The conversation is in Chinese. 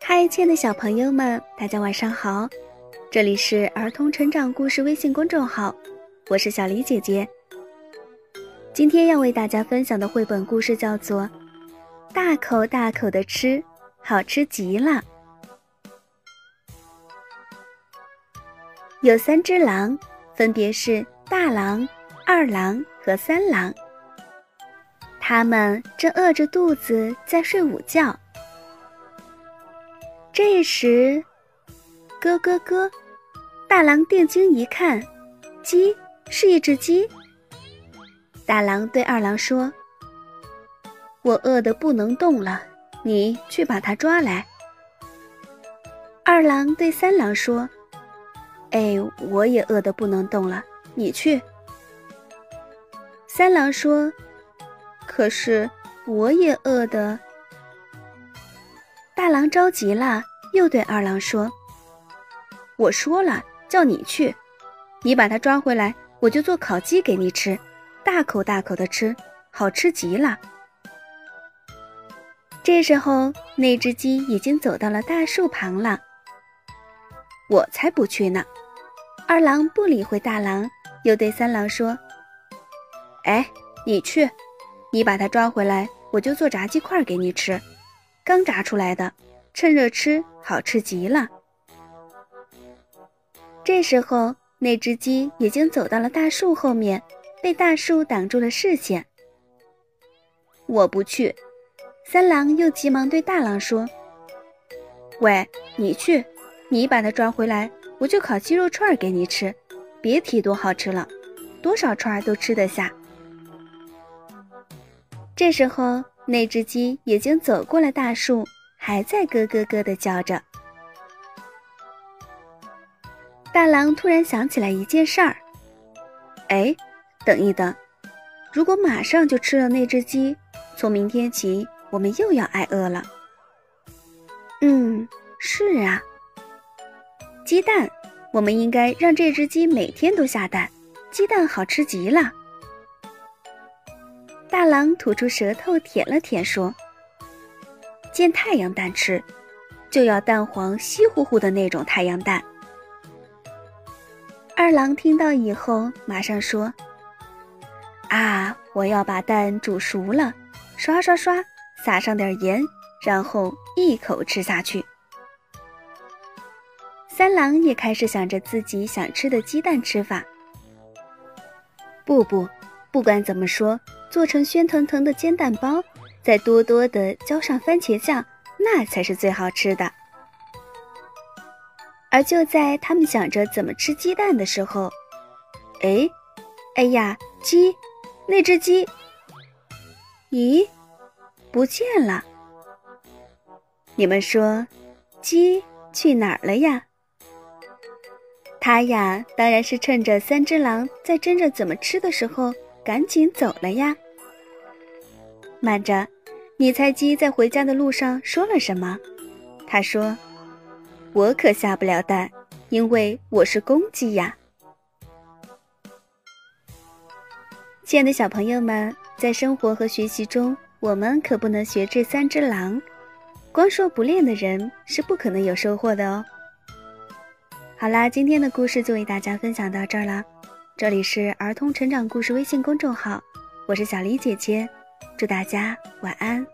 嗨，亲爱的小朋友们，大家晚上好！这里是儿童成长故事微信公众号，我是小黎姐姐。今天要为大家分享的绘本故事叫做《大口大口的吃，好吃极了》。有三只狼，分别是大狼、二狼和三狼。他们正饿着肚子在睡午觉。这时，咯咯咯，大狼定睛一看，鸡是一只鸡。大狼对二狼说：“我饿得不能动了，你去把它抓来。”二狼对三狼说：“哎，我也饿得不能动了，你去。”三郎说：“可是我也饿得。”大郎着急了，又对二郎说：“我说了，叫你去，你把它抓回来，我就做烤鸡给你吃，大口大口的吃，好吃极了。”这时候，那只鸡已经走到了大树旁了。我才不去呢！二郎不理会大郎，又对三郎说：“哎，你去，你把它抓回来，我就做炸鸡块给你吃。”刚炸出来的，趁热吃，好吃极了。这时候，那只鸡已经走到了大树后面，被大树挡住了视线。我不去。三郎又急忙对大狼说：“喂，你去，你把它抓回来，我就烤鸡肉串给你吃，别提多好吃了，多少串都吃得下。”这时候。那只鸡已经走过了大树，还在咯咯咯的叫着。大狼突然想起来一件事儿：“哎，等一等，如果马上就吃了那只鸡，从明天起我们又要挨饿了。”嗯，是啊。鸡蛋，我们应该让这只鸡每天都下蛋，鸡蛋好吃极了。大狼吐出舌头舔了舔，说：“煎太阳蛋吃，就要蛋黄稀乎乎的那种太阳蛋。”二郎听到以后，马上说：“啊，我要把蛋煮熟了，刷刷刷，撒上点盐，然后一口吃下去。”三郎也开始想着自己想吃的鸡蛋吃法。不不，不管怎么说。做成鲜腾腾的煎蛋包，再多多的浇上番茄酱，那才是最好吃的。而就在他们想着怎么吃鸡蛋的时候，哎，哎呀，鸡，那只鸡，咦，不见了！你们说，鸡去哪儿了呀？它呀，当然是趁着三只狼在争着怎么吃的时候。赶紧走了呀！慢着，你猜鸡在回家的路上说了什么？他说：“我可下不了蛋，因为我是公鸡呀。”亲爱的小朋友们，在生活和学习中，我们可不能学这三只狼，光说不练的人是不可能有收获的哦。好啦，今天的故事就为大家分享到这儿了。这里是儿童成长故事微信公众号，我是小黎姐姐，祝大家晚安。